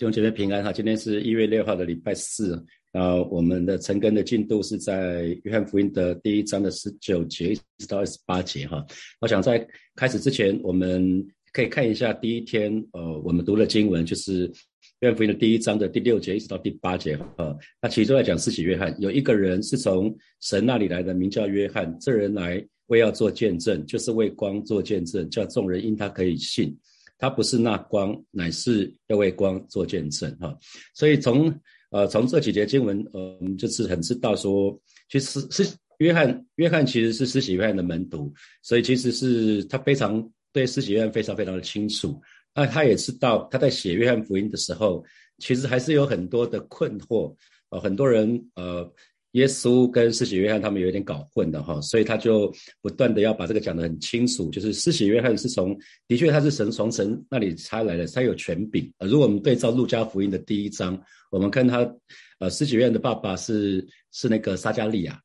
弟兄姐妹平安哈，今天是一月六号的礼拜四啊，我们的晨更的进度是在约翰福音的第一章的十九节一直到二十八节哈。我想在开始之前，我们可以看一下第一天呃，我们读的经文就是约翰福音的第一章的第六节一直到第八节哈。那其中在讲施洗约翰，有一个人是从神那里来的，名叫约翰，这人来为要做见证，就是为光做见证，叫众人因他可以信。他不是那光，乃是要为光做见证哈。所以从呃从这几节经文，呃我们就是很知道说，其实是约翰约翰其实是施洗约翰的门徒，所以其实是他非常对施洗约翰非常非常的清楚。那他也知道他在写约翰福音的时候，其实还是有很多的困惑呃，很多人呃。耶稣跟施洗约翰他们有一点搞混的哈，所以他就不断的要把这个讲得很清楚，就是施洗约翰是从的确他是神从神那里差来的，他有权柄。呃，如果我们对照路加福音的第一章，我们看他，呃，施洗约翰的爸爸是是那个撒加利亚，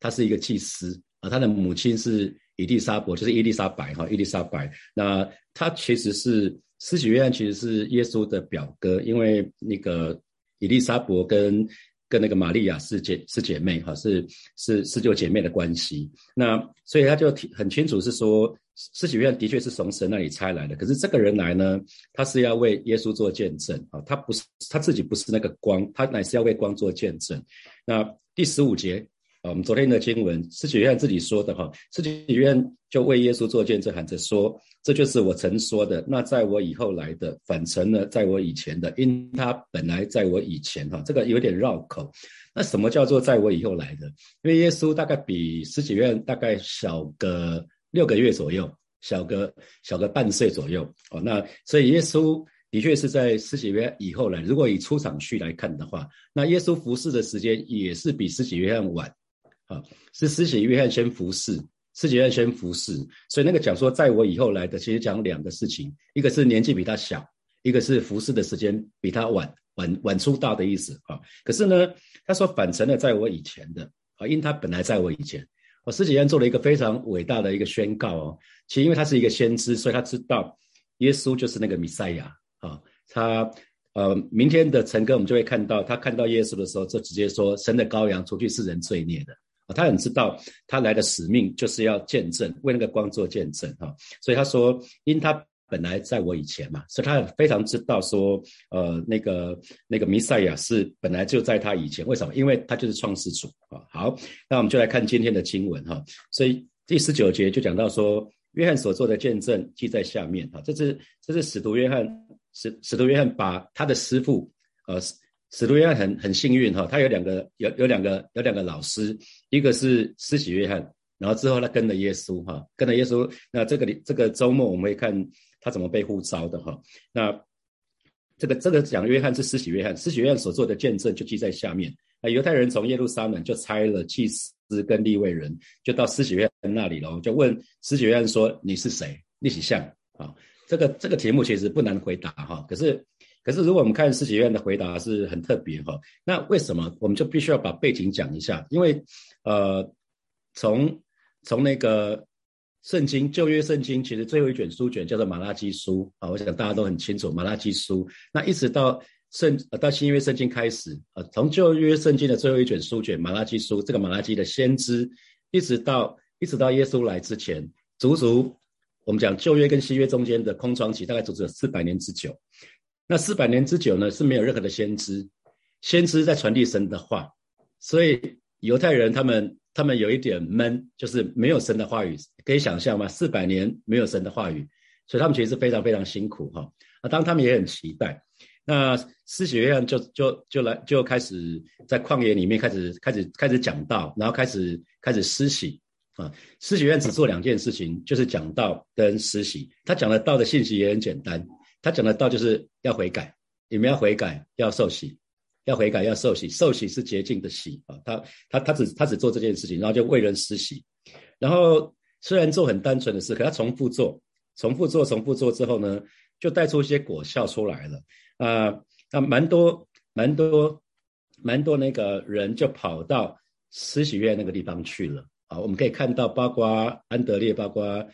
他是一个祭司啊，他的母亲是伊丽莎伯，就是伊丽莎白哈，伊丽莎白。那他其实是施洗约翰，其实是耶稣的表哥，因为那个伊丽莎伯跟。跟那个玛利亚是姐是姐妹哈，是是四舅姐妹的关系。那所以他就很清楚是说，施洗约翰的确是从神那里差来的。可是这个人来呢，他是要为耶稣做见证啊，他不是他自己不是那个光，他乃是要为光做见证。那第十五节。我们昨天的经文，施洗约翰自己说的哈，施洗约翰就为耶稣做见证，喊着说：“这就是我曾说的。那在我以后来的，反成了在我以前的，因他本来在我以前。”哈，这个有点绕口。那什么叫做在我以后来的？因为耶稣大概比施洗约翰大概小个六个月左右，小个小个半岁左右。哦，那所以耶稣的确是在十几约以后来。如果以出场序来看的话，那耶稣服侍的时间也是比十几约翰晚。啊，是施洗约翰先服侍，施洗约翰先服侍，所以那个讲说在我以后来的，其实讲两个事情，一个是年纪比他小，一个是服侍的时间比他晚，晚晚出道的意思啊。可是呢，他说反成了在我以前的啊，因他本来在我以前，我施洗约翰做了一个非常伟大的一个宣告哦。其实因为他是一个先知，所以他知道耶稣就是那个弥赛亚啊。他呃，明天的晨更我们就会看到，他看到耶稣的时候，就直接说神的羔羊除去世人罪孽的。他很知道他来的使命就是要见证，为那个光做见证哈。所以他说，因他本来在我以前嘛，所以他非常知道说，呃，那个那个弥赛亚是本来就在他以前。为什么？因为他就是创世主啊。好，那我们就来看今天的经文哈。所以第十九节就讲到说，约翰所做的见证记在下面哈。这是这是使徒约翰使使徒约翰把他的师傅呃。使徒约翰很很幸运哈，他有两个有有两个有两个老师，一个是施洗约翰，然后之后他跟了耶稣哈，跟了耶稣。那这个这个周末我们会看他怎么被呼召的哈。那这个这个讲约翰是施洗约翰，施洗约翰所做的见证就记在下面。那犹太人从耶路撒冷就差了祭司跟立位人，就到施洗约翰那里喽，就问施洗约翰说：“你是谁？立起像啊？”这个这个题目其实不难回答哈，可是。可是，如果我们看施洗约翰的回答是很特别哈，那为什么我们就必须要把背景讲一下？因为，呃，从从那个圣经旧约圣经，其实最后一卷书卷叫做马拉基书啊，我想大家都很清楚马拉基书。那一直到圣到新约圣经开始啊，从旧约圣经的最后一卷书卷马拉基书，这个马拉基的先知，一直到一直到耶稣来之前，足足我们讲旧约跟新约中间的空窗期，大概足足有四百年之久。那四百年之久呢，是没有任何的先知，先知在传递神的话，所以犹太人他们他们有一点闷，就是没有神的话语，可以想象吗？四百年没有神的话语，所以他们其实是非常非常辛苦哈。啊，当他们也很期待，那施洗约翰就就就来就开始在旷野里面开始开始开始讲道，然后开始开始施洗啊。施洗约翰只做两件事情，就是讲道跟施洗。他讲的道的信息也很简单。他讲的道就是要悔改，你们要悔改，要受洗，要悔改，要受洗，受洗是洁净的洗啊。他他他只他只做这件事情，然后就为人施洗。然后虽然做很单纯的事，可他重复做，重复做，重复做之后呢，就带出一些果效出来了啊。那蛮多蛮多蛮多那个人就跑到施洗院那个地方去了啊。我们可以看到，包括安德烈，包括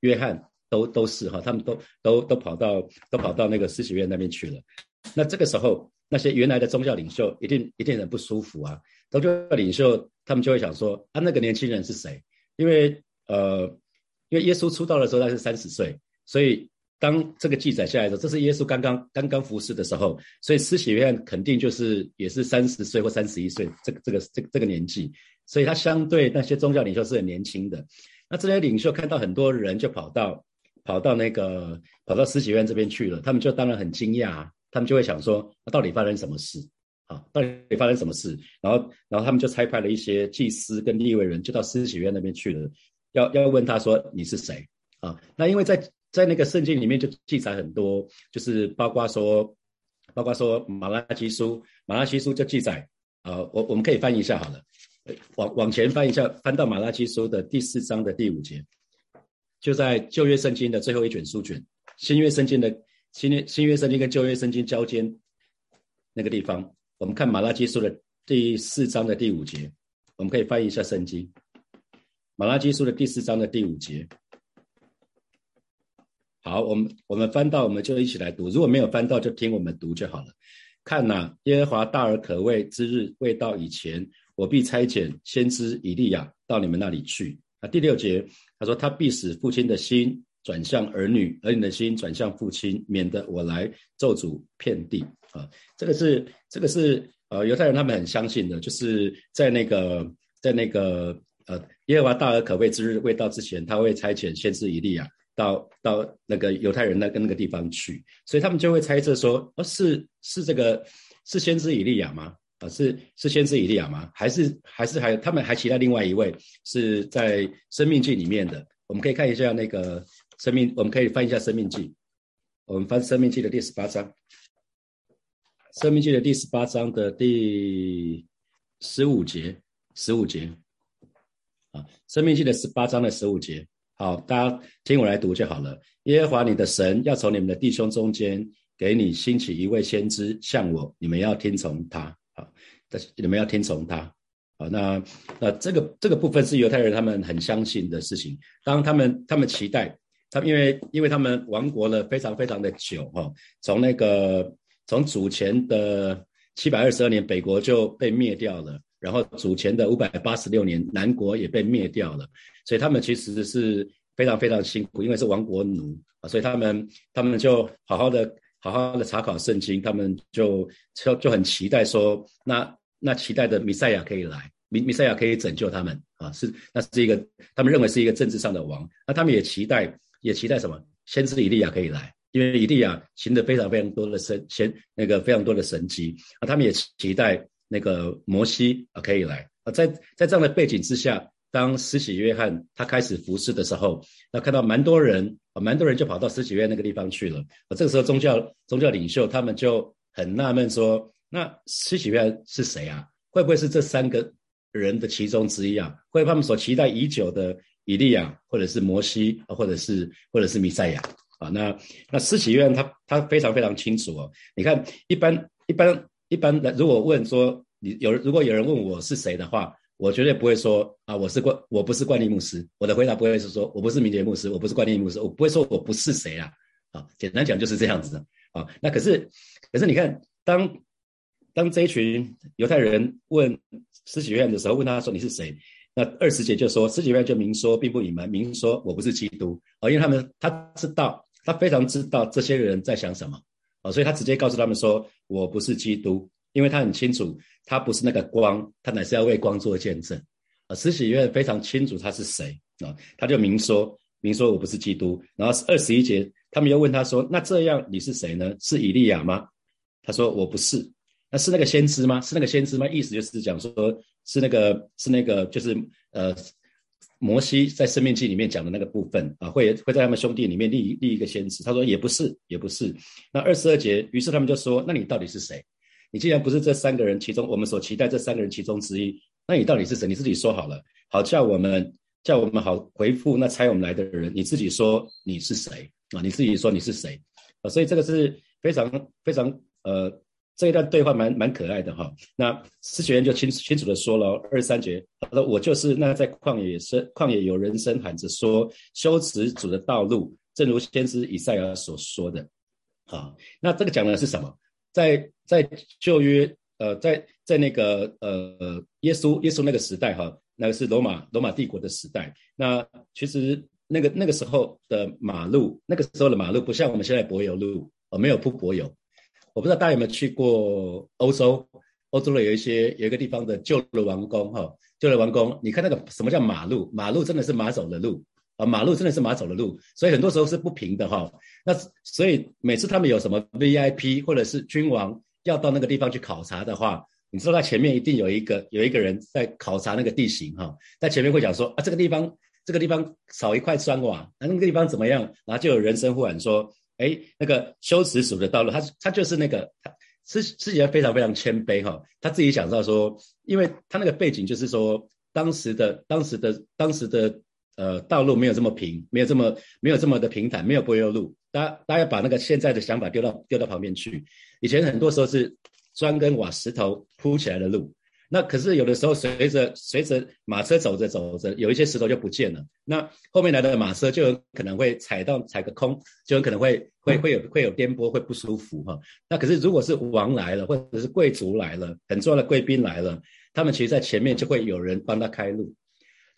约翰。都都是哈，他们都都都跑到都跑到那个施洗院那边去了。那这个时候，那些原来的宗教领袖一定一定很不舒服啊。宗教领袖他们就会想说：啊，那个年轻人是谁？因为呃，因为耶稣出道的时候他是三十岁，所以当这个记载下来的时候，这是耶稣刚刚刚刚服侍的时候，所以施洗约肯定就是也是三十岁或三十一岁这个这个这个这个年纪，所以他相对那些宗教领袖是很年轻的。那这些领袖看到很多人就跑到跑到那个跑到施洗约翰这边去了，他们就当然很惊讶，他们就会想说：到底发生什么事？啊，到底发生什么事？然后，然后他们就差派了一些祭司跟立位人，就到施洗院那边去了，要要问他说你是谁？啊，那因为在在那个圣经里面就记载很多，就是包括说，包括说马拉基书，马拉基书就记载，啊，我我们可以翻一下好了，往往前翻一下，翻到马拉基书的第四章的第五节，就在旧约圣经的最后一卷书卷，新约圣经的新约新约圣经跟旧约圣经交接那个地方。我们看马拉基书的第四章的第五节，我们可以翻译一下圣经。马拉基书的第四章的第五节，好，我们我们翻到，我们就一起来读。如果没有翻到，就听我们读就好了。看呐，耶和华大而可畏之日未到以前，我必差遣先知以利亚到你们那里去。啊，第六节他说，他必使父亲的心转向儿女，儿女的心转向父亲，免得我来咒诅遍地。啊，这个是这个是呃犹太人他们很相信的，就是在那个在那个呃耶和华大而可畏之日未到之前，他会差遣先知以利亚到到那个犹太人那个那个地方去，所以他们就会猜测说，哦是是这个是先知以利亚吗？啊是是先知以利亚吗？还是还是还有他们还期待另外一位是在生命记里面的？我们可以看一下那个生命，我们可以翻一下生命记，我们翻生命记的第十八章。生命记的第十八章的第十五节，十五节，啊，生命记的十八章的十五节，好，大家听我来读就好了。耶和华你的神要从你们的弟兄中间给你兴起一位先知，像我，你们要听从他，但是，你们要听从他，好，那那这个这个部分是犹太人他们很相信的事情，当他们他们期待，他们因为因为他们亡国了非常非常的久，哈，从那个。从主前的七百二十二年，北国就被灭掉了，然后主前的五百八十六年，南国也被灭掉了，所以他们其实是非常非常辛苦，因为是亡国奴。啊，所以他们他们就好好的好好的查考圣经，他们就就就很期待说，那那期待的弥赛亚可以来，弥弥赛亚可以拯救他们啊，是那是一个他们认为是一个政治上的王，那他们也期待也期待什么，先知以利亚可以来。因为以利亚行的非常非常多的神先那个非常多的神迹啊，他们也期待那个摩西啊可以来啊，在在这样的背景之下，当施洗约翰他开始服侍的时候，那看到蛮多人啊，蛮多人就跑到施洗约翰那个地方去了啊。这个时候宗教宗教领袖他们就很纳闷说，那施洗约翰是谁啊？会不会是这三个人的其中之一啊？会他们所期待已久的以利亚，或者是摩西，或者是或者是弥赛亚？啊，那那施洗约翰他他非常非常清楚哦。你看，一般一般一般的，如果问说你有如果有人问我是谁的话，我绝对不会说啊，我是冠我不是冠利牧师。我的回答不会是说我不是明杰牧师，我不是冠利牧师，我不会说我不是谁啊。啊，简单讲就是这样子的。啊，那可是可是你看，当当这一群犹太人问施洗约翰的时候，问他说你是谁？那二十节就说施洗约翰就明说，并不隐瞒，明说我不是基督啊，因为他们他知道。他非常知道这些人在想什么，啊，所以他直接告诉他们说：“我不是基督，因为他很清楚，他不是那个光，他乃是要为光做见证。”啊，施洗约翰非常清楚他是谁啊，他就明说，明说我不是基督。然后二十一节，他们又问他说：“那这样你是谁呢？是以利亚吗？”他说：“我不是。”那是那个先知吗？是那个先知吗？意思就是讲说，是那个是那个就是呃。摩西在生命记里面讲的那个部分啊，会会在他们兄弟里面立立一个先知。他说也不是，也不是。那二十二节，于是他们就说：那你到底是谁？你既然不是这三个人其中我们所期待这三个人其中之一，那你到底是谁？你自己说好了，好叫我们叫我们好回复那猜我们来的人。你自己说你是谁啊？你自己说你是谁啊？所以这个是非常非常呃。这一段对话蛮蛮可爱的哈，那施学员就清清楚的说了二三节，他说我就是那在旷野声旷野有人声喊着说修辞主的道路，正如先知以赛亚所说的，好，那这个讲的是什么？在在旧约，呃，在在那个呃耶稣耶稣那个时代哈，那个是罗马罗马帝国的时代。那其实那个那个时候的马路，那个时候的马路不像我们现在柏油路，哦，没有铺柏油。我不知道大家有没有去过欧洲，欧洲的有一些有一个地方的旧的王宫哈，旧的王宫，你看那个什么叫马路？马路真的是马走的路。啊，马路真的是马走的路，所以很多时候是不平的哈。那所以每次他们有什么 VIP 或者是君王要到那个地方去考察的话，你知道他前面一定有一个有一个人在考察那个地形哈，在前面会讲说啊，这个地方这个地方少一块砖瓦，那那个地方怎么样？然后就有人声呼喊说，哎，那个修辞署的道路，他他就是那个他是是也非常非常谦卑哈，他自己讲到说，因为他那个背景就是说当时的当时的当时的。呃，道路没有这么平，没有这么没有这么的平坦，没有柏油路。大家大家把那个现在的想法丢到丢到旁边去。以前很多时候是砖跟瓦石头铺起来的路，那可是有的时候随着随着马车走着走着，有一些石头就不见了。那后面来的马车就有可能会踩到踩个空，就有可能会会会有会有颠簸，会不舒服哈。那可是如果是王来了，或者是贵族来了，很重要的贵宾来了，他们其实在前面就会有人帮他开路。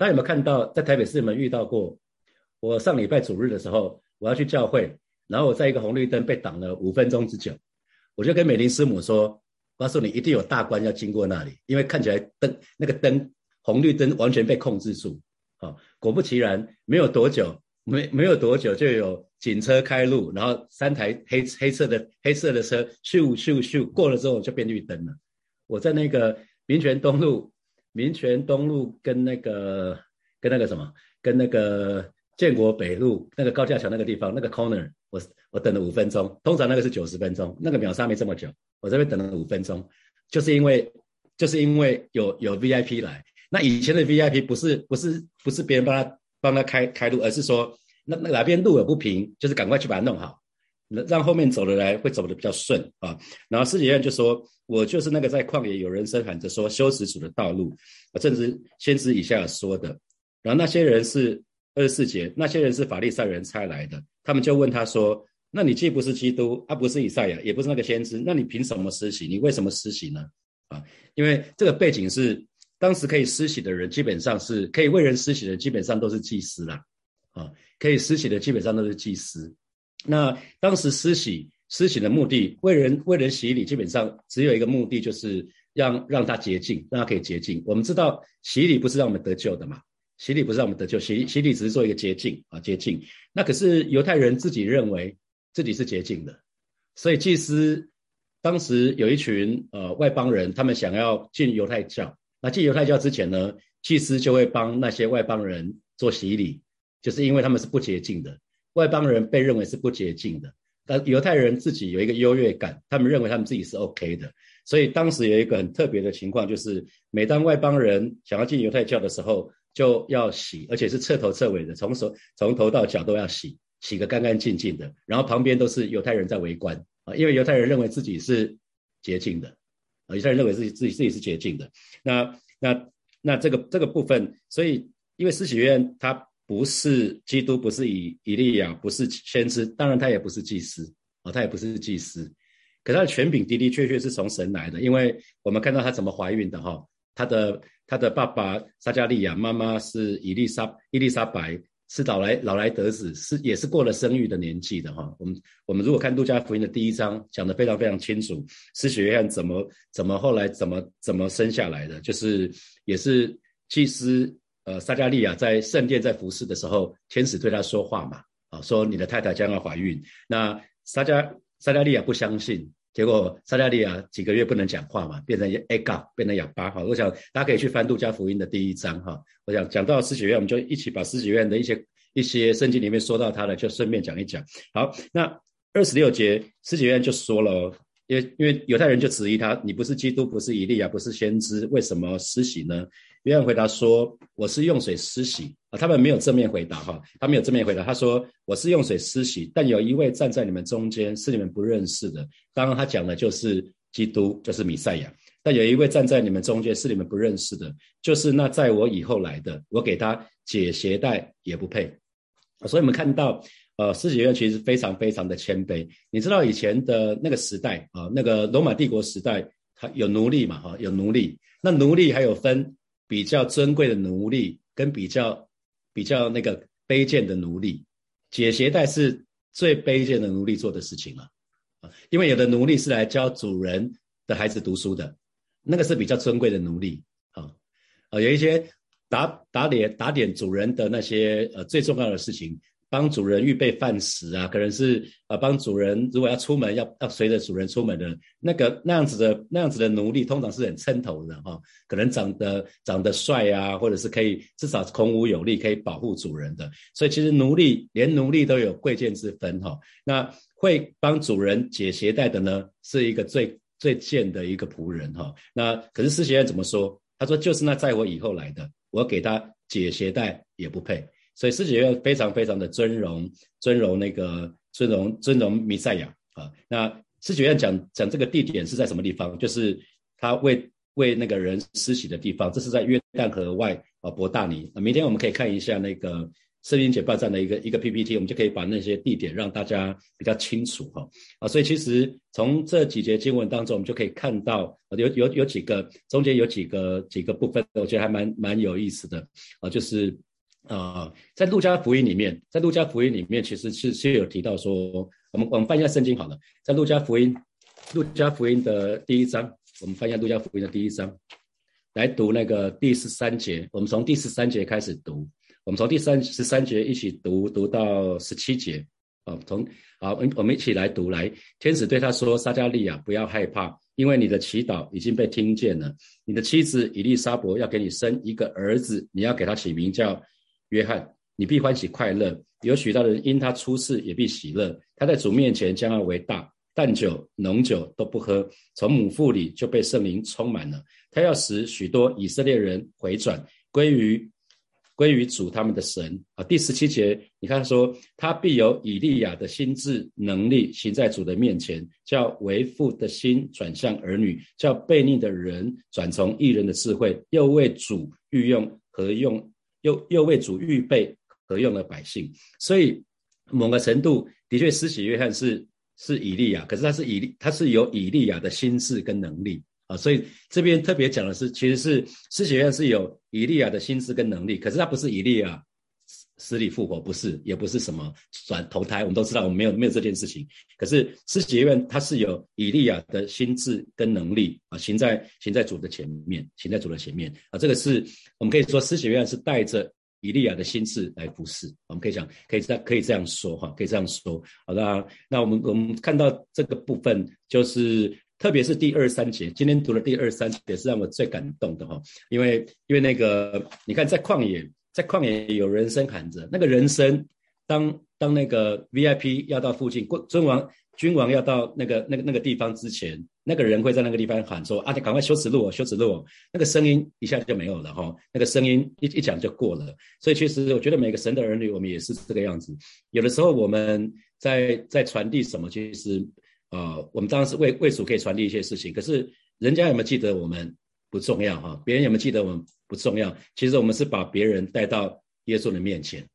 大家有没有看到，在台北市有没有遇到过？我上礼拜主日的时候，我要去教会，然后我在一个红绿灯被挡了五分钟之久，我就跟美玲师母说：“告诉你，一定有大官要经过那里，因为看起来灯那个灯红绿灯完全被控制住。”好，果不其然，没有多久，没没有多久就有警车开路，然后三台黑黑色的黑色的车咻咻咻过了之后就变绿灯了。我在那个民权东路。民权东路跟那个跟那个什么，跟那个建国北路那个高架桥那个地方那个 corner，我我等了五分钟，通常那个是九十分钟，那个秒杀没这么久，我这边等了五分钟，就是因为就是因为有有 VIP 来，那以前的 VIP 不是不是不是别人帮他帮他开开路，而是说那那哪边路有不平，就是赶快去把它弄好。让后面走的来会走的比较顺啊，然后司礼院就说：“我就是那个在旷野有人声喊着说修辞主的道路。”啊，正是先知以下说的。然后那些人是二十四节，那些人是法利赛人差来的，他们就问他说：“那你既不是基督，啊不是以赛亚，也不是那个先知，那你凭什么施洗？你为什么施洗呢？”啊，因为这个背景是当时可以施洗的人，基本上是可以为人施洗的，基本上都是祭司啦。啊，可以施洗的基本上都是祭司。那当时施洗施洗的目的，为人为人洗礼，基本上只有一个目的，就是让让他洁净，让他可以洁净。我们知道洗礼不是让我们得救的嘛，洗礼不是让我们得救，洗洗礼只是做一个洁净啊，洁净。那可是犹太人自己认为自己是洁净的，所以祭司当时有一群呃外邦人，他们想要进犹太教。那进犹太教之前呢，祭司就会帮那些外邦人做洗礼，就是因为他们是不洁净的。外邦人被认为是不洁净的，但犹太人自己有一个优越感，他们认为他们自己是 OK 的，所以当时有一个很特别的情况，就是每当外邦人想要进犹太教的时候，就要洗，而且是彻头彻尾的，从手从头到脚都要洗，洗个干干净净的，然后旁边都是犹太人在围观啊，因为犹太人认为自己是洁净的，啊，犹太人认为自己自己自己是洁净的，那那那这个这个部分，所以因为施洗约他。不是基督，不是以以利亚，不是先知，当然他也不是祭司啊，他也不是祭司。可他的权柄的的确确是从神来的，因为我们看到他怎么怀孕的哈，他的他的爸爸撒加利亚，妈妈是伊丽莎伊丽莎白，是老来老来得子，是也是过了生育的年纪的哈。我们我们如果看路加福音的第一章，讲的非常非常清楚，施洗约翰怎么怎么后来怎么怎么生下来的，就是也是祭司。呃，撒加利亚在圣殿在服侍的时候，天使对他说话嘛，啊，说你的太太将要怀孕。那撒加撒加利亚不相信，结果撒加利亚几个月不能讲话嘛，变成 A 嘎，变成哑巴。哈，我想大家可以去翻路加福音的第一章哈。我想讲到施洗院，我们就一起把施洗院的一些一些圣经里面说到他的，就顺便讲一讲。好，那二十六节施洗院就说了。因为因为犹太人就质疑他，你不是基督，不是以利亚，不是先知，为什么施洗呢？约翰回答说：“我是用水施洗啊。”他们没有正面回答哈，他没有正面回答。他说：“我是用水施洗，但有一位站在你们中间，是你们不认识的。刚刚他讲的就是基督，就是弥赛亚。但有一位站在你们中间，是你们不认识的，就是那在我以后来的，我给他解鞋带也不配。所以，我们看到。”呃，施洗约翰其实非常非常的谦卑。你知道以前的那个时代啊，那个罗马帝国时代，他有奴隶嘛，哈，有奴隶。那奴隶还有分比较尊贵的奴隶跟比较比较那个卑贱的奴隶。解鞋带是最卑贱的奴隶做的事情了，啊，因为有的奴隶是来教主人的孩子读书的，那个是比较尊贵的奴隶，啊，啊，有一些打打点打点主人的那些呃最重要的事情。帮主人预备饭食啊，可能是呃帮主人如果要出门要要随着主人出门的那个那样子的那样子的奴隶，通常是很称头的哈，可能长得长得帅啊，或者是可以至少孔武有力，可以保护主人的。所以其实奴隶连奴隶都有贵贱之分哈。那会帮主人解鞋带的呢，是一个最最贱的一个仆人哈。那可是施洗约怎么说？他说就是那在我以后来的，我给他解鞋带也不配。所以施洗约非常非常的尊荣，尊荣那个尊荣尊荣弥赛亚啊。那施洗约讲讲这个地点是在什么地方？就是他为为那个人施洗的地方，这是在约旦河外啊伯大尼。明天我们可以看一下那个圣经解报站的一个一个 PPT，我们就可以把那些地点让大家比较清楚哈啊。所以其实从这几节经文当中，我们就可以看到有有有几个中间有几个几个部分，我觉得还蛮蛮有意思的啊，就是。啊，在路加福音里面，在路加福音里面，其实是是有提到说，我们我们翻一下圣经好了，在路加福音，路加福音的第一章，我们翻一下路加福音的第一章，来读那个第十三节，我们从第十三节开始读，我们从第三十三节一起读，读到十七节，啊，从好，我们我们一起来读，来，天使对他说，撒加利亚，不要害怕，因为你的祈祷已经被听见了，你的妻子以利沙伯要给你生一个儿子，你要给他起名叫。约翰，你必欢喜快乐，有许多人因他出世也必喜乐。他在主面前将要为大，淡酒浓酒都不喝，从母腹里就被圣灵充满了。他要使许多以色列人回转归于归于主他们的神啊。第十七节，你看说他必有以利亚的心智能力行在主的面前，叫为父的心转向儿女，叫悖逆的人转从异人的智慧，又为主御用和用。又又为主预备可用的百姓，所以某个程度的确，施洗约翰是是以利亚，可是他是以利，他是有以利亚的心智跟能力。啊，所以这边特别讲的是，其实是施洗约翰是有以利亚的心智跟能力，可是他不是以利亚死里复活，不是，也不是什么转投胎，我们都知道，我们没有没有这件事情。可是施洗约翰他是有以利亚的心智跟能力啊，行在行在主的前面，行在主的前面啊，这个是我们可以说施洗约翰是带着以利亚的心智来服侍，我们可以讲，可以这可以这样说哈，可以这样说。好的，那我们我们看到这个部分，就是特别是第二三节，今天读的第二三节是让我最感动的哈，因为因为那个你看在旷野。在旷野有人声喊着，那个人声，当当那个 VIP 要到附近，尊王君王要到那个那个那个地方之前，那个人会在那个地方喊说：“啊，你赶快修耻路，修耻路。”那个声音一下就没有了哈，那个声音一一讲就过了。所以其实我觉得每个神的儿女，我们也是这个样子。有的时候我们在在传递什么，其实呃，我们当然是为为主可以传递一些事情，可是人家有没有记得我们？不重要哈，别人有没有记得我们不重要。其实我们是把别人带到耶稣的面前，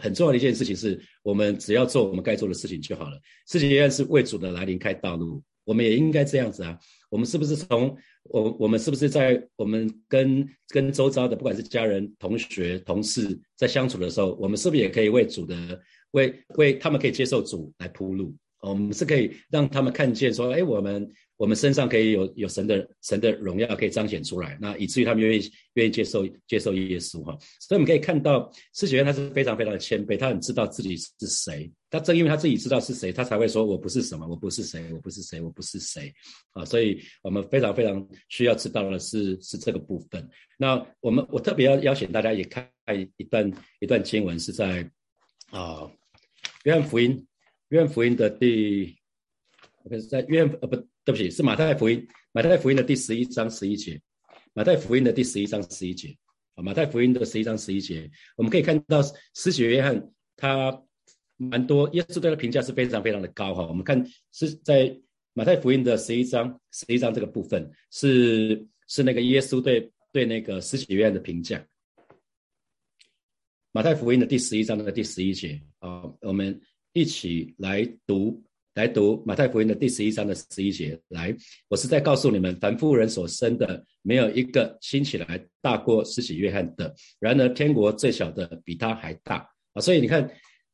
很重要的一件事情是我们只要做我们该做的事情就好了。事情原来是为主的来临开道路，我们也应该这样子啊。我们是不是从我我们是不是在我们跟跟周遭的不管是家人、同学、同事在相处的时候，我们是不是也可以为主的为为他们可以接受主来铺路？我们是可以让他们看见说，哎，我们。我们身上可以有有神的神的荣耀可以彰显出来，那以至于他们愿意愿意接受接受耶稣哈。所以我们可以看到，施洗约他是非常非常的谦卑，他很知道自己是谁。他正因为他自己知道是谁，他才会说：“我不是什么，我不是谁，我不是谁，我不是谁。”啊，所以我们非常非常需要知道的是是这个部分。那我们我特别要邀请大家也看一段一段经文，是在啊约翰福音约翰福音的第，可是在约翰呃不。对不起，是马太福音，马太福音的第十一章十一节，马太福音的第十一章十一节，啊，马太福音的十一章十一节，我们可以看到施洗约翰他蛮多，耶稣对他评价是非常非常的高哈。我们看是在马太福音的十一章十一章这个部分，是是那个耶稣对对那个施洗约翰的评价。马太福音的第十一章的第十一节啊，我们一起来读。来读马太福音的第十一章的十一节。来，我是在告诉你们，凡妇人所生的，没有一个兴起来大过施洗约翰的。然而，天国最小的比他还大啊！所以你看，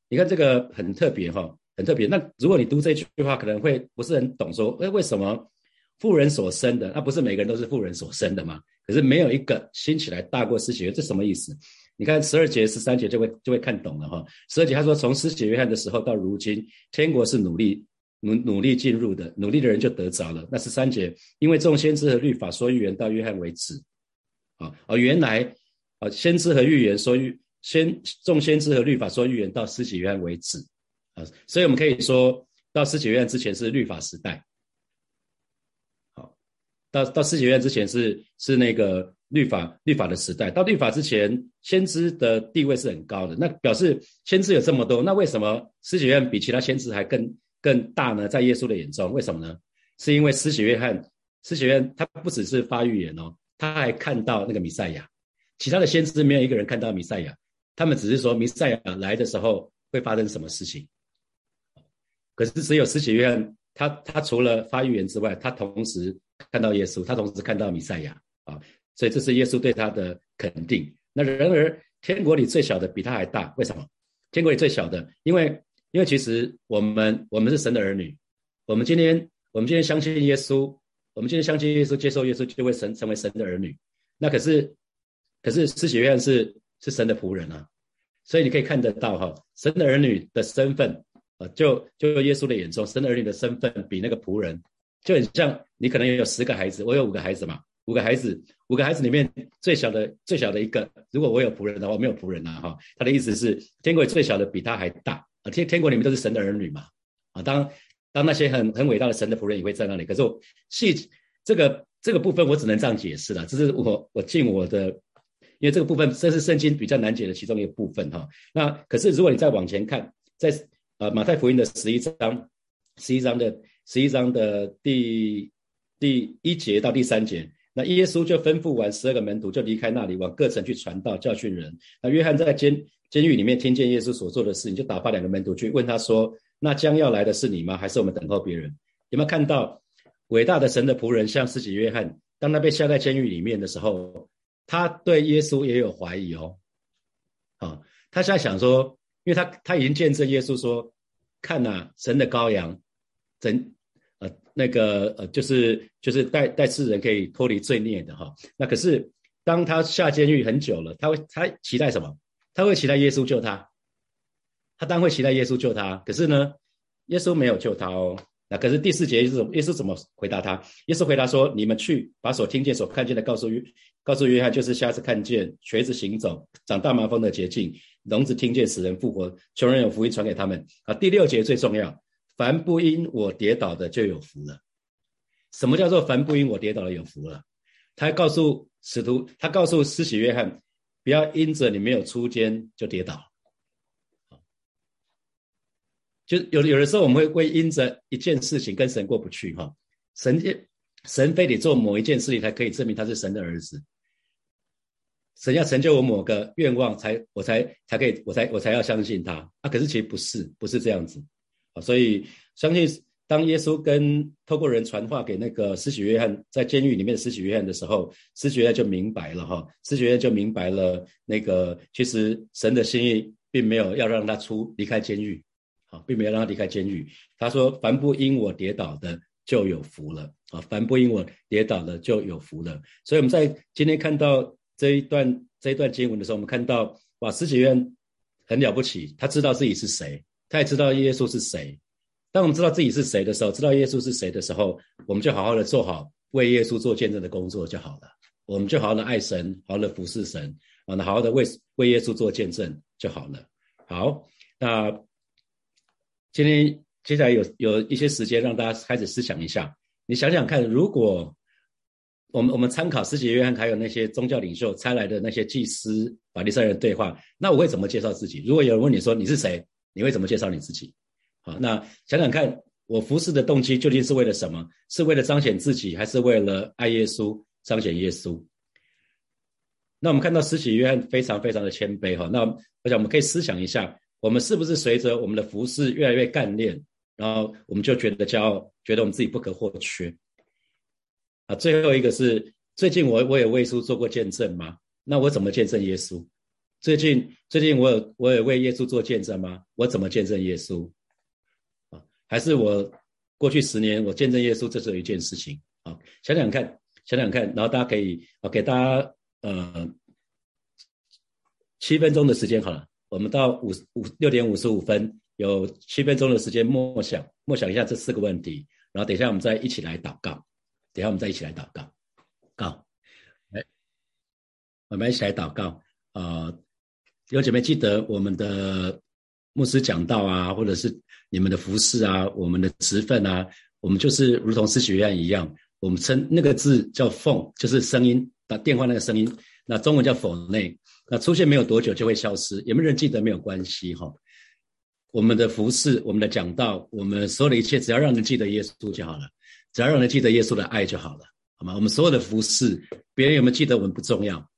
你看这个很特别哈，很特别。那如果你读这句话，可能会不是很懂，说，哎，为什么妇人所生的，那不是每个人都是妇人所生的吗？可是没有一个兴起来大过施洗约，这什么意思？你看十二节、十三节就会就会看懂了哈。十二节他说，从施洗约翰的时候到如今，天国是努力。努努力进入的，努力的人就得着了。那十三节，因为众先知和律法说预言到约翰为止。啊啊，原来啊，先知和预言说预先众先知和律法说预言到施洗约翰为止。啊，所以我们可以说到施洗约翰之前是律法时代。好，到到施洗约翰之前是是那个律法律法的时代。到律法之前，先知的地位是很高的。那表示先知有这么多，那为什么施洗约翰比其他先知还更？更大呢，在耶稣的眼中，为什么呢？是因为施洗约翰，施洗约翰他不只是发预言哦，他还看到那个弥赛亚。其他的先知没有一个人看到弥赛亚，他们只是说弥赛亚来的时候会发生什么事情。可是只有施洗约翰，他他除了发预言之外，他同时看到耶稣，他同时看到弥赛亚啊，所以这是耶稣对他的肯定。那然而天国里最小的比他还大，为什么？天国里最小的，因为。因为其实我们我们是神的儿女，我们今天我们今天相信耶稣，我们今天相信耶稣，接受耶稣就会神成为神的儿女。那可是可是施洗约翰是是神的仆人啊，所以你可以看得到哈，神的儿女的身份啊，就就耶稣的眼中，神的儿女的身份比那个仆人就很像。你可能有十个孩子，我有五个孩子嘛，五个孩子，五个孩子里面最小的最小的一个，如果我有仆人的话，没有仆人啊哈。他的意思是，天国最小的比他还大。啊，天天国里面都是神的儿女嘛，啊，当当那些很很伟大的神的仆人也会在那里。可是我细这个这个部分我只能这样解释了，这是我我尽我的，因为这个部分这是圣经比较难解的其中一个部分哈。那可是如果你再往前看，在呃马太福音的十一章，十一章的十一章的第第一节到第三节，那耶稣就吩咐完十二个门徒就离开那里，往各城去传道教训人。那约翰在监。监狱里面听见耶稣所做的事，你就打发两个门徒去问他说：“那将要来的是你吗？还是我们等候别人？”有没有看到伟大的神的仆人像司己约翰，当他被下在监狱里面的时候，他对耶稣也有怀疑哦。啊，他现在想说，因为他他已经见证耶稣说：“看呐，神的羔羊，怎那个呃就是就是带带世人可以脱离罪孽的哈。”那可是当他下监狱很久了，他会他期待什么？他会期待耶稣救他，他当然会期待耶稣救他。可是呢，耶稣没有救他哦。那可是第四节是耶稣怎么回答他？耶稣回答说：“你们去把所听见、所看见的告诉约，告诉约翰，就是下次看见瘸子行走、长大麻风的捷径，聋子听见、死人复活、穷人有福音传给他们。”啊，第六节最重要：凡不因我跌倒的就有福了。什么叫做凡不因我跌倒的有福了？他告诉使徒，他告诉施洗约翰。不要因着你没有出监就跌倒，就有有的时候我们会会因着一件事情跟神过不去哈，神神非得做某一件事情才可以证明他是神的儿子，神要成就我某个愿望才我才才可以我才我才要相信他啊，可是其实不是不是这样子，所以相信。当耶稣跟透过人传话给那个施洗约翰在监狱里面的施洗约翰的时候，施洗约翰就明白了哈，施洗约翰就明白了那个其实神的心意并没有要让他出离开监狱，好，并没有让他离开监狱。他说：“凡不因我跌倒的就有福了啊！凡不因我跌倒的就有福了。”所以我们在今天看到这一段这一段经文的时候，我们看到哇，施洗约翰很了不起，他知道自己是谁，他也知道耶稣是谁。当我们知道自己是谁的时候，知道耶稣是谁的时候，我们就好好的做好为耶稣做见证的工作就好了。我们就好好的爱神，好好的服侍神，啊，那好好的为为耶稣做见证就好了。好，那今天接下来有有一些时间让大家开始思想一下。你想想看，如果我们我们参考施洗约翰还有那些宗教领袖差来的那些祭司法利赛人对话，那我会怎么介绍自己？如果有人问你说你是谁，你会怎么介绍你自己？好，那想想看，我服侍的动机究竟是为了什么？是为了彰显自己，还是为了爱耶稣、彰显耶稣？那我们看到施洗约翰非常非常的谦卑哈。那我想我们可以思想一下，我们是不是随着我们的服饰越来越干练，然后我们就觉得骄傲，觉得我们自己不可或缺？啊，最后一个是最近我我也为耶稣做过见证吗？那我怎么见证耶稣？最近最近我有我有为耶稣做见证吗？我怎么见证耶稣？啊，还是我过去十年我见证耶稣，这是一件事情啊。想想看，想想看，然后大家可以啊给大家呃七分钟的时间好了，我们到五五六点五十五分有七分钟的时间默想默想一下这四个问题，然后等一下我们再一起来祷告，等下我们再一起来祷告，告，来，我们一起来祷告啊。有姐妹记得我们的牧师讲道啊，或者是你们的服饰啊，我们的职分啊，我们就是如同施学院一样，我们称那个字叫凤，就是声音打电话那个声音，那中文叫否内，那出现没有多久就会消失，有没有人记得没有关系哈。我们的服饰，我们的讲道，我们所有的一切，只要让人记得耶稣就好了，只要让人记得耶稣的爱就好了，好吗？我们所有的服饰，别人有没有记得我们不重要。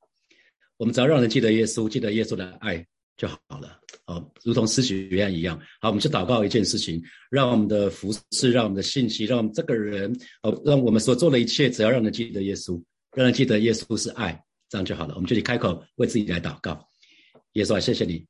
我们只要让人记得耶稣，记得耶稣的爱就好了。好，如同施洗约翰一样。好，我们去祷告一件事情，让我们的服饰，让我们的信息，让我们这个人，哦，让我们所做的一切，只要让人记得耶稣，让人记得耶稣是爱，这样就好了。我们就去开口为自己来祷告。耶稣啊，谢谢你。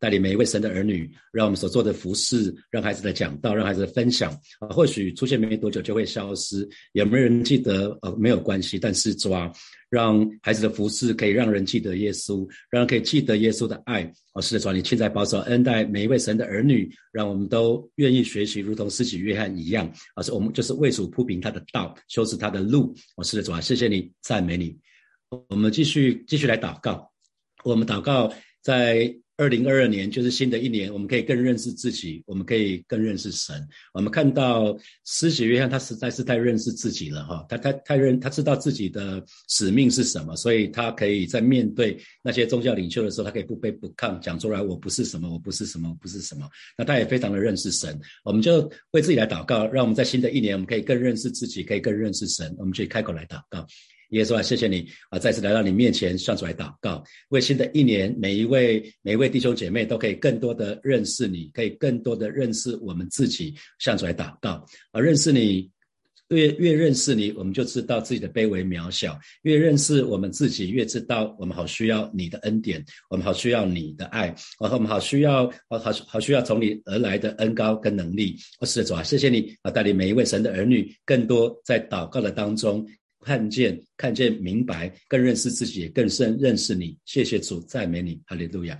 带领每一位神的儿女，让我们所做的服饰，让孩子的讲道，让孩子的分享啊，或许出现没多久就会消失，有没有人记得？呃，没有关系，但是抓让孩子的服饰可以让人记得耶稣，让人可以记得耶稣的爱。我，是的，主你亲在保守恩待每一位神的儿女，让我们都愿意学习，如同施洗约翰一样。而是我们就是为主铺平他的道，修持他的路。我，是的，主，谢谢你，赞美你。我们继续继续来祷告，我们祷告在。二零二二年就是新的一年，我们可以更认识自己，我们可以更认识神。我们看到施洗约翰，他实在是太认识自己了哈，他他太认，他知道自己的使命是什么，所以他可以在面对那些宗教领袖的时候，他可以不卑不亢，讲出来我不是什么，我不是什么，不是什么。那他也非常的认识神，我们就为自己来祷告，让我们在新的一年，我们可以更认识自己，可以更认识神。我们去开口来祷告。耶稣啊，谢谢你啊！再次来到你面前，向主来祷告，为新的一年，每一位每一位弟兄姐妹都可以更多的认识你，可以更多的认识我们自己，向主来祷告啊！认识你，越越认识你，我们就知道自己的卑微渺小；越认识我们自己，越知道我们好需要你的恩典，我们好需要你的爱，然后我们好需要，好好需要从你而来的恩高跟能力。哦，是的，主啊，谢谢你啊！带领每一位神的儿女，更多在祷告的当中。看见，看见，明白，更认识自己，更深认识你。谢谢主，赞美你，哈利路亚。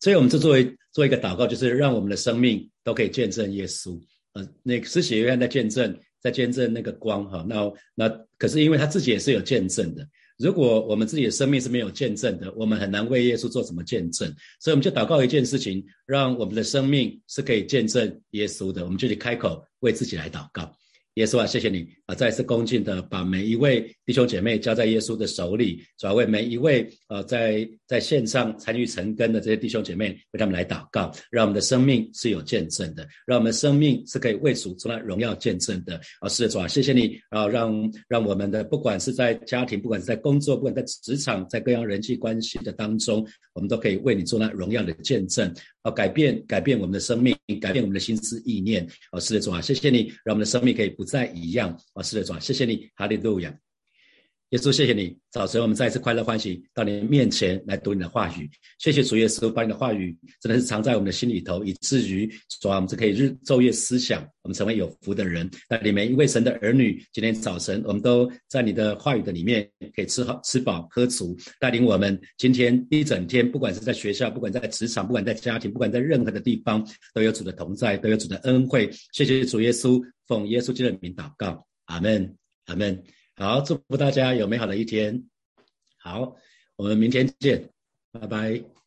所以，我们就作为做一个祷告，就是让我们的生命都可以见证耶稣。呃，那个施洗约翰在见证，在见证那个光，哈。那那可是因为他自己也是有见证的。如果我们自己的生命是没有见证的，我们很难为耶稣做什么见证。所以，我们就祷告一件事情，让我们的生命是可以见证耶稣的。我们就去开口为自己来祷告。耶稣啊，谢谢你啊！再次恭敬的把每一位弟兄姐妹交在耶稣的手里，主要为每一位呃在在线上参与成根的这些弟兄姐妹，为他们来祷告，让我们的生命是有见证的，让我们的生命是可以为主从来荣耀见证的啊！是的，主啊，谢谢你啊！让让我们的不管是在家庭，不管是在工作，不管在职场，在各样人际关系的当中，我们都可以为你做那荣耀的见证。啊，改变改变我们的生命，改变我们的心思意念。啊，是的，主啊，谢谢你，让我们的生命可以不再一样。啊，是的，主啊，谢谢你，哈利路亚。耶稣，谢谢你。早晨，我们再一次快乐欢喜到你面前来读你的话语。谢谢主耶稣，把你的话语真的是藏在我们的心里头，以至于主啊，我们就可以日昼夜思想，我们成为有福的人。那里面一位神的儿女，今天早晨我们都在你的话语的里面，可以吃好吃饱喝足，带领我们今天一整天，不管是在学校，不管在职场，不管在家庭，不管在任何的地方，都有主的同在，都有主的恩惠。谢谢主耶稣，奉耶稣基督的名祷告，阿门，阿门。好，祝福大家有美好的一天。好，我们明天见，拜拜。